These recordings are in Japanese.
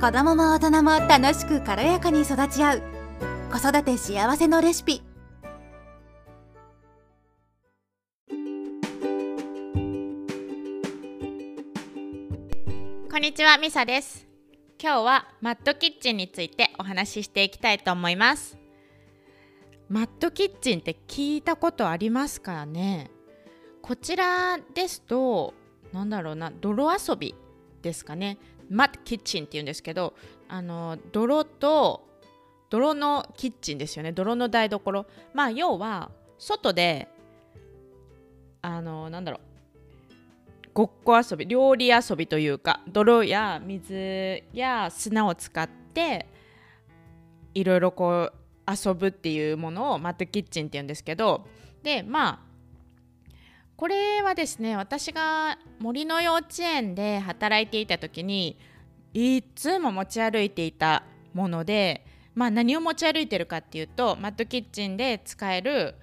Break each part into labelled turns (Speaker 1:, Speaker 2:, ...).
Speaker 1: 子供も大人も楽しく軽やかに育ち合う子育て幸せのレシピ
Speaker 2: こんにちは、ミサです。今日はマットキッチンについてお話ししていきたいと思います。マットキッチンって聞いたことありますかね？こちらですと、なんだろうな、泥遊びですかね。マットキッチンって言うんですけど、あの泥と泥のキッチンですよね。泥の台所。まあ要は外であのなんだろうごっこ遊び料理遊びというか泥や水や砂を使っていろいろこう遊ぶっていうものをマットキッチンって言うんですけどでまあこれはですね私が森の幼稚園で働いていた時にいつも持ち歩いていたもので、まあ、何を持ち歩いてるかっていうとマットキッチンで使える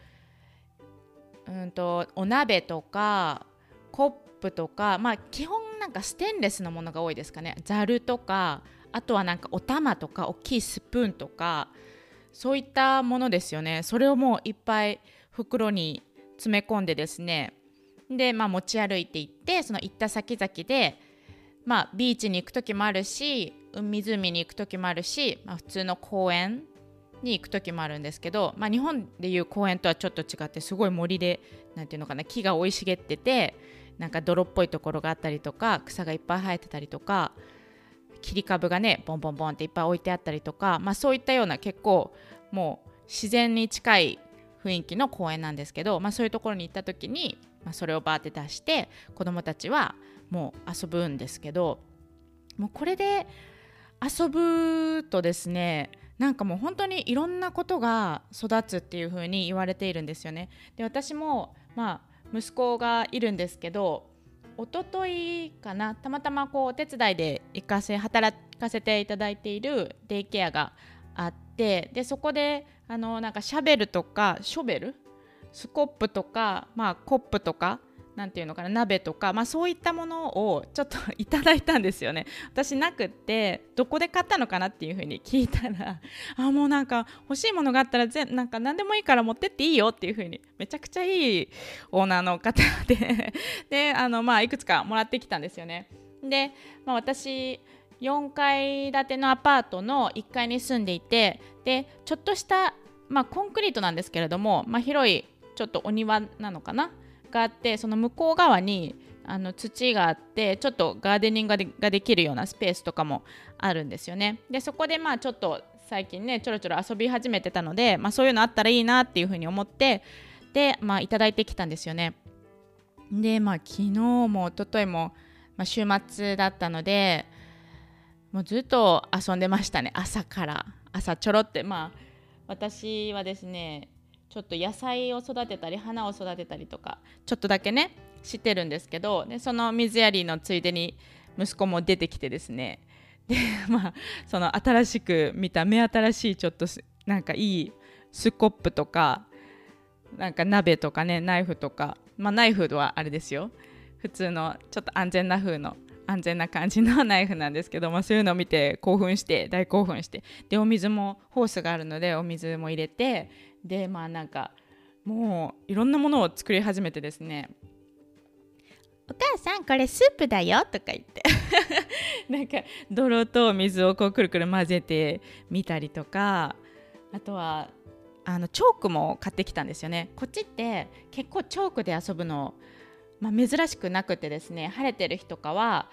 Speaker 2: うんとお鍋とかコップとかまあ基本なんかステンレスのものが多いですかね。ざるとかあとはなんかお玉とか大きいスプーンとかそういったものですよね。それをもういっぱい袋に詰め込んでですねで、まあ、持ち歩いていってその行った先々で、まあ、ビーチに行く時もあるし湖に行く時もあるし、まあ、普通の公園に行く時もあるんですけど、まあ、日本でいう公園とはちょっと違ってすごい森でなんていうのかな木が生い茂っててなんか泥っぽいところがあったりとか草がいっぱい生えてたりとか切り株がねボンボンボンっていっぱい置いてあったりとか、まあ、そういったような結構もう自然に近い雰囲気の公園なんですけど、まあ、そういうところに行った時に、まあ、それをバーって出して子どもたちはもう遊ぶんですけどもうこれで遊ぶとですねなんかもう本当にいろんなことが育つっていう風に言われているんですよね。で私もまあ息子がいるんですけど一昨日かなたまたまこうお手伝いで行かせ働かせていただいているデイケアがあってでそこであのなんかシャベルとかショベルスコップとか、まあ、コップとかなんていうのかな鍋とか、まあ、そういったものをちょっといただいたんですよね。私なくってどこで買ったのかなっていうふうに聞いたら あもうなんか欲しいものがあったらぜなんか何でもいいから持ってっていいよっていうふうにめちゃくちゃいいオーナーの方で であの、まあ、いくつかもらってきたんですよね。で、まあ、私4階建てのアパートの1階に住んでいてでちょっとした、まあ、コンクリートなんですけれども、まあ、広いちょっとお庭なのかな？があってその向こう側にあの土があってちょっとガーデニングができるようなスペースとかもあるんですよね。でそこでまあちょっと最近ねちょろちょろ遊び始めてたので、まあ、そういうのあったらいいなっていうふうに思ってで、まあ、いいてきたんですよね。でまあ昨日も一昨日も、まあ、週末だったのでもうずっと遊んでましたね朝から朝ちょろってまあ私はですねちょっと野菜を育てたり花を育てたりとかちょっとだけねしてるんですけどでその水やりのついでに息子も出てきてですね。で まあその新しく見た目新しいちょっとなんかいいスコップとかなんか鍋とかねナイフとか。まあナイフはあれですよ。普通のちょっと安全な風の安全な感じのナイフなんですけど、まあ、そういうのを見て興奮して大興奮して。でお水もホースがあるのでお水も入れてでまあなんかもういろんなものを作り始めてですね。お母さんこれスープだよとか言って。なんか泥と水をこうくるくる混ぜてみたりとかあとはあのチョークも買ってきたんですよね。こっちって結構チョークで遊ぶの、まあ、珍しくなくてですね晴れてる日とかは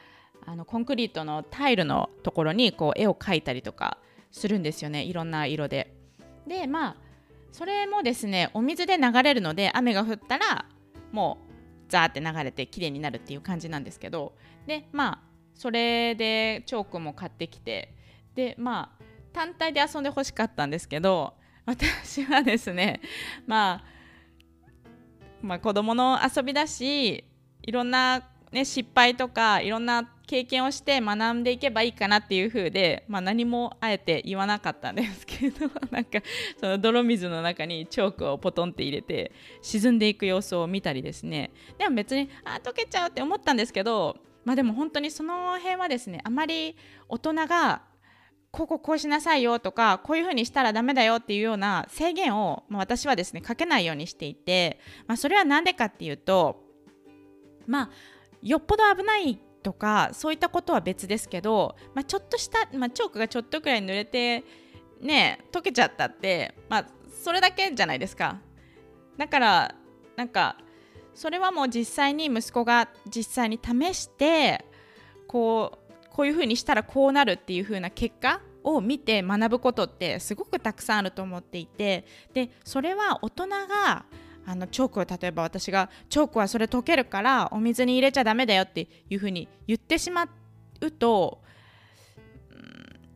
Speaker 2: あのコンクリートのタイルのところにこう絵を描いたりとかするんですよね。いろんな色で。でまあそれもですねお水で流れるので雨が降ったらもうザーって流れて綺麗になるっていう感じなんですけどでまあそれでチョークも買ってきてでまあ単体で遊んでほしかったんですけど私はですねまあまあ子供の遊びだしいろんな、ね、失敗とかいろんな経験をして学んでいけばいいかなっていう風で、まあ、何もあえて言わなかったんですけど なんかその泥水の中にチョークをポトンって入れて沈んでいく様子を見たりですね。でも別にあ溶けちゃうって思ったんですけどまあでも本当にその辺はですねあまり大人がこここうしなさいよとかこういうふうにしたらダメだよっていうような制限を、まあ、私はですねかけないようにしていて、まあ、それは何でかっていうとまあよっぽど危ないとかそういったことは別ですけど、まあ、ちょっとした、まあ、チョークがちょっとくらい濡れてね溶けちゃったって、まあ、それだけじゃないですか。だからなんかそれはもう実際に息子が実際に試してこうこういうふうにしたらこうなるっていう風な結果を見て学ぶことってすごくたくさんあると思っていてでそれは大人があのチョークを例えば私がチョークはそれ溶けるからお水に入れちゃダメだよっていうふうに言ってしまうと、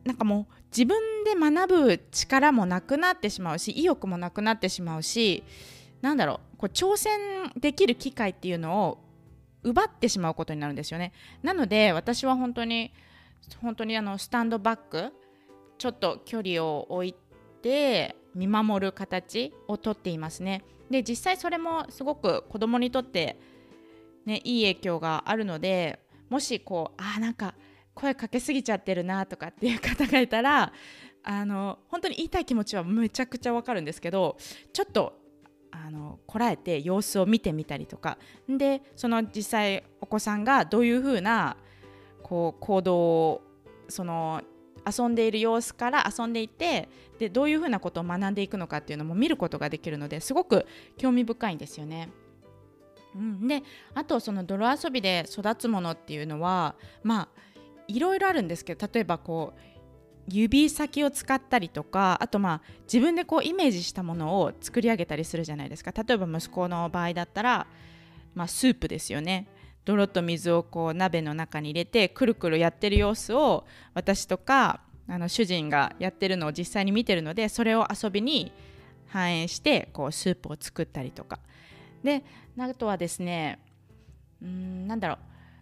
Speaker 2: なんかもう自分で学ぶ力もなくなってしまうし意欲もなくなってしまうしなんだろうこう挑戦できる機会っていうのを奪ってしまうことになるんですよね。なので私は本当に本当にあのスタンドバックちょっと距離を置いて見守る形をとっていますね。で実際それもすごく子供にとってねいい影響があるのでもしこうあなんか声かけすぎちゃってるなとかっていう方がいたらあの本当に言いたい気持ちはめちゃくちゃわかるんですけどちょっとあのこらえて様子を見てみたりとか。でその実際お子さんがどういうふうなこう行動をその遊んでいる様子から遊んでいてでどういうふうなことを学んでいくのかっていうのも見ることができるのですごく興味深いんですよね。うん、であとその泥遊びで育つものっていうのはまあいろいろあるんですけど例えばこう指先を使ったりとかあとまあ自分でこうイメージしたものを作り上げたりするじゃないですか。例えば息子の場合だったら、まあ、スープですよね。泥と水をこう鍋の中に入れてくるくるやってる様子を私とかあの主人がやってるのを実際に見てるのでそれを遊びに反映してこうスープを作ったりとかであとはですねうんなんだろう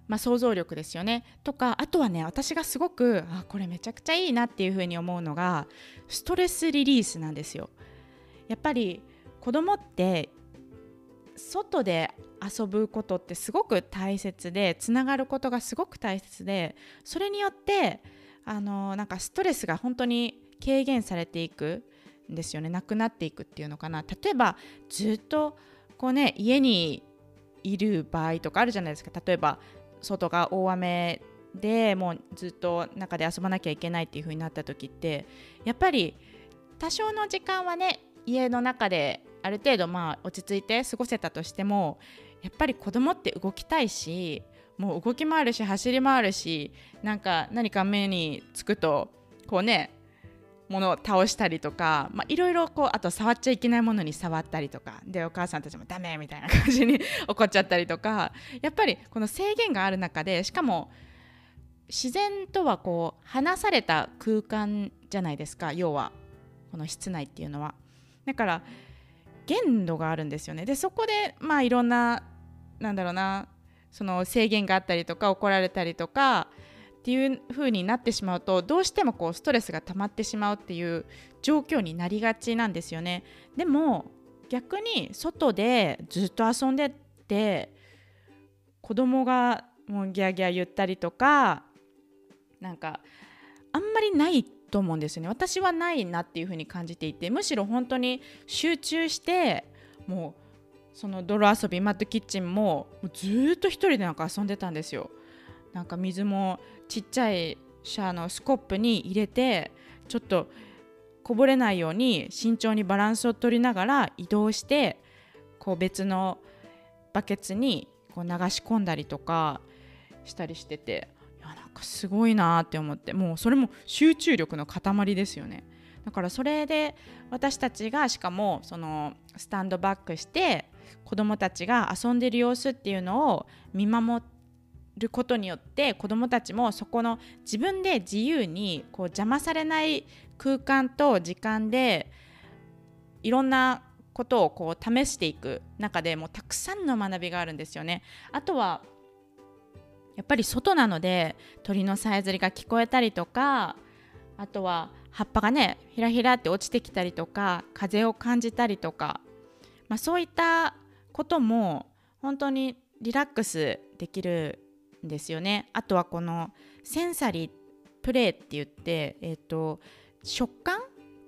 Speaker 2: まあ、想像力ですよねとかあとはね私がすごくあこれめちゃくちゃいいなっていうふうに思うのがストレスリリースなんですよ。やっぱり子供って外で遊ぶことってすごく大切でつながることがすごく大切でそれによってあのなんかストレスが本当に軽減されていくんですよね。なくなっていくっていうのかな。例えばずっとこうね家にいる場合とかあるじゃないですか。例えば外が大雨でもうずっと中で遊ばなきゃいけないっていう風になった時ってやっぱり多少の時間はね家の中である程度まあ落ち着いて過ごせたとしてもやっぱり子供って動きたいしもう動き回るし走り回るしなんか何か目につくとこうね物を倒したりとかいろいろこうあと触っちゃいけないものに触ったりとかでお母さんたちもダメみたいな感じに 怒っちゃったりとかやっぱりこの制限がある中でしかも自然とはこう離された空間じゃないですか要はこの室内っていうのは。だから限度があるんですよね。でそこでまあいろんななんだろうなその制限があったりとか怒られたりとかっていう風になってしまうとどうしてもこうストレスが溜まってしまうっていう状況になりがちなんですよね。でも逆に外でずっと遊んでって子供がもうギャーギャー言ったりとかなんかあんまりないと思うんですよね。私はないなっていう風に感じていてむしろ本当に集中してもうその泥遊びマットキッチンもずっと一人でなんか遊んでたんですよ。なんか水もちっちゃいシャーのスコップに入れてちょっとこぼれないように慎重にバランスを取りながら移動してこう別のバケツにこう流し込んだりとかしたりしてて。かすごいなって思ってもうそれも集中力の塊ですよねだからそれで私たちがしかもそのスタンドバックして子どもたちが遊んでる様子っていうのを見守ることによって子どもたちもそこの自分で自由にこう邪魔されない空間と時間でいろんなことをこう試していく中でもうたくさんの学びがあるんですよね。あとはやっぱり外なので鳥のさえずりが聞こえたりとかあとは葉っぱがねひらひらって落ちてきたりとか風を感じたりとか、まあ、そういったことも本当にリラックスできるんですよね。あとはこのセンサリープレイって言って、えー、と食感？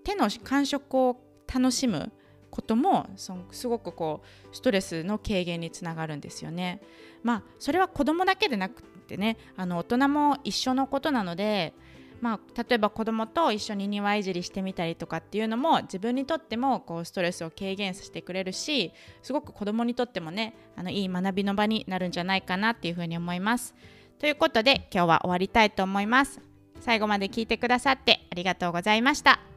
Speaker 2: 手の感触を楽しむこともそのすごくこうストレスの軽減につながるんですよね。まあそれは子供だけでなくてねあの大人も一緒のことなので、まあ、例えば子供と一緒に庭いじりしてみたりとかっていうのも自分にとってもこうストレスを軽減してくれるしすごく子供にとってもねあのいい学びの場になるんじゃないかなっていうふうに思います。ということで今日は終わりたいと思います。最後まで聞いてくださってありがとうございました。